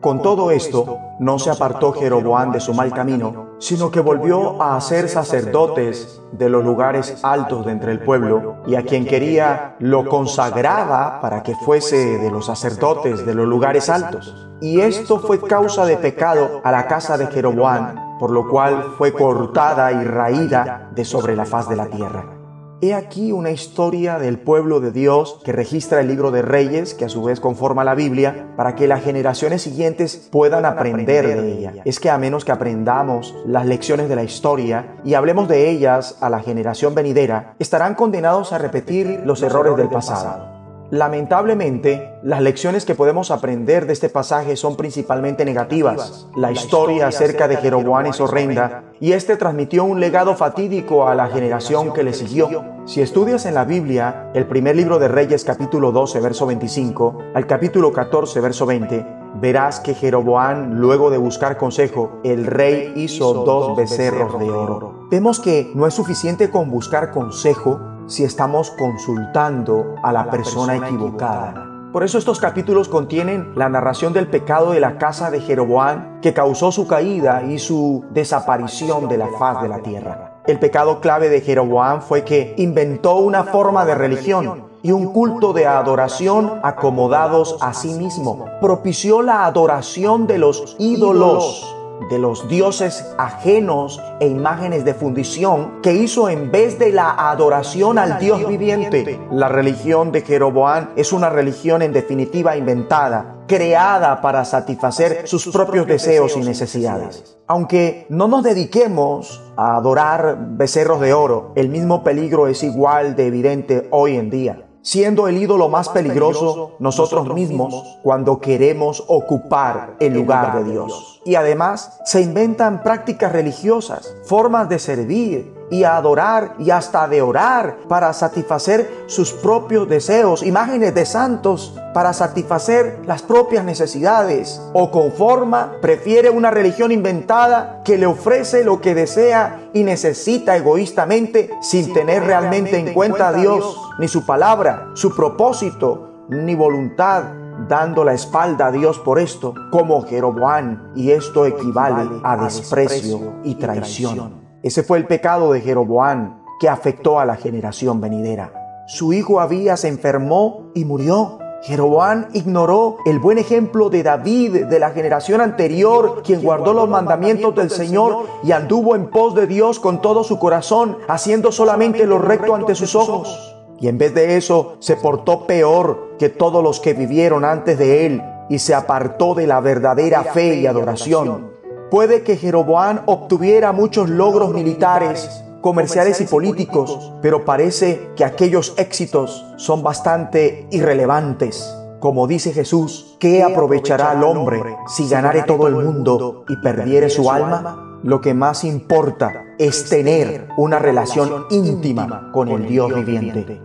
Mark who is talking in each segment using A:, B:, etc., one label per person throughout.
A: Con todo esto, no se apartó Jeroboam de su mal camino, sino que volvió a hacer sacerdotes de los lugares altos de entre el pueblo, y a quien quería lo consagraba para que fuese de los sacerdotes de los lugares altos. Y esto fue causa de pecado a la casa de Jeroboam, por lo cual fue cortada y raída de sobre la faz de la tierra. He aquí una historia del pueblo de Dios que registra el libro de Reyes, que a su vez conforma la Biblia, para que las generaciones siguientes puedan aprender de ella. Es que a menos que aprendamos las lecciones de la historia y hablemos de ellas a la generación venidera, estarán condenados a repetir los errores del pasado. Lamentablemente, las lecciones que podemos aprender de este pasaje son principalmente negativas. La historia acerca de Jeroboam es horrenda y este transmitió un legado fatídico a la generación que le siguió. Si estudias en la Biblia el primer libro de Reyes capítulo 12 verso 25 al capítulo 14 verso 20, verás que Jeroboam, luego de buscar consejo, el rey hizo dos becerros de oro. Vemos que no es suficiente con buscar consejo, si estamos consultando a la persona equivocada. Por eso estos capítulos contienen la narración del pecado de la casa de Jeroboam que causó su caída y su desaparición de la faz de la tierra. El pecado clave de Jeroboam fue que inventó una forma de religión y un culto de adoración acomodados a sí mismo. Propició la adoración de los ídolos de los dioses ajenos e imágenes de fundición que hizo en vez de la adoración al Dios viviente. La religión de Jeroboam es una religión en definitiva inventada, creada para satisfacer sus propios deseos y necesidades. Aunque no nos dediquemos a adorar becerros de oro, el mismo peligro es igual de evidente hoy en día siendo el ídolo más peligroso nosotros mismos cuando queremos ocupar el lugar de Dios. Y además se inventan prácticas religiosas, formas de servir, y a adorar y hasta de orar para satisfacer sus propios deseos, imágenes de santos para satisfacer las propias necesidades. O conforma, prefiere una religión inventada que le ofrece lo que desea y necesita egoístamente sin tener realmente en cuenta a Dios, ni su palabra, su propósito, ni voluntad dando la espalda a Dios por esto, como Jeroboam, y esto equivale a desprecio y traición. Ese fue el pecado de Jeroboam que afectó a la generación venidera. Su hijo Abías se enfermó y murió. Jeroboam ignoró el buen ejemplo de David de la generación anterior, quien guardó los mandamientos del Señor y anduvo en pos de Dios con todo su corazón, haciendo solamente lo recto ante sus ojos. Y en vez de eso, se portó peor que todos los que vivieron antes de él y se apartó de la verdadera fe y adoración. Puede que Jeroboam obtuviera muchos logros militares, comerciales y políticos, pero parece que aquellos éxitos son bastante irrelevantes. Como dice Jesús, ¿qué aprovechará al hombre si ganare todo el mundo y perdiere su alma? Lo que más importa es tener una relación íntima con el Dios viviente.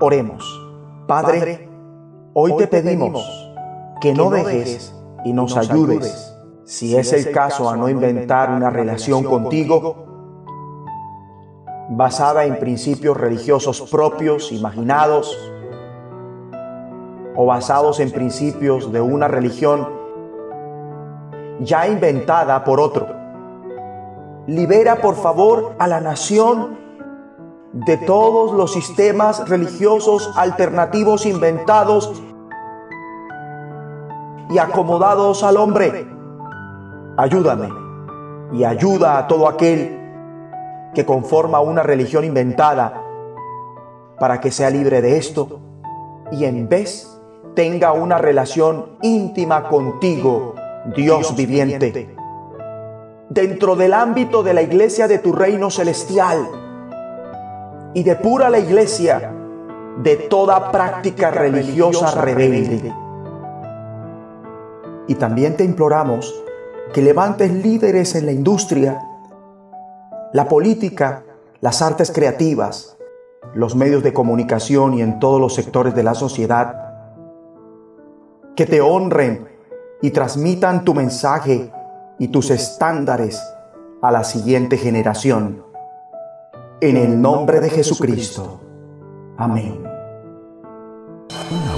A: Oremos. Padre, hoy te pedimos que no dejes y nos ayudes si es el caso, a no inventar una relación contigo basada en principios religiosos propios, imaginados, o basados en principios de una religión ya inventada por otro. Libera, por favor, a la nación de todos los sistemas religiosos alternativos inventados y acomodados al hombre ayúdame y ayuda a todo aquel que conforma una religión inventada para que sea libre de esto y en vez tenga una relación íntima contigo, Dios viviente, dentro del ámbito de la iglesia de tu reino celestial y depura la iglesia de toda práctica religiosa rebelde. Y también te imploramos que levantes líderes en la industria, la política, las artes creativas, los medios de comunicación y en todos los sectores de la sociedad, que te honren y transmitan tu mensaje y tus estándares a la siguiente generación. En el nombre de Jesucristo. Amén.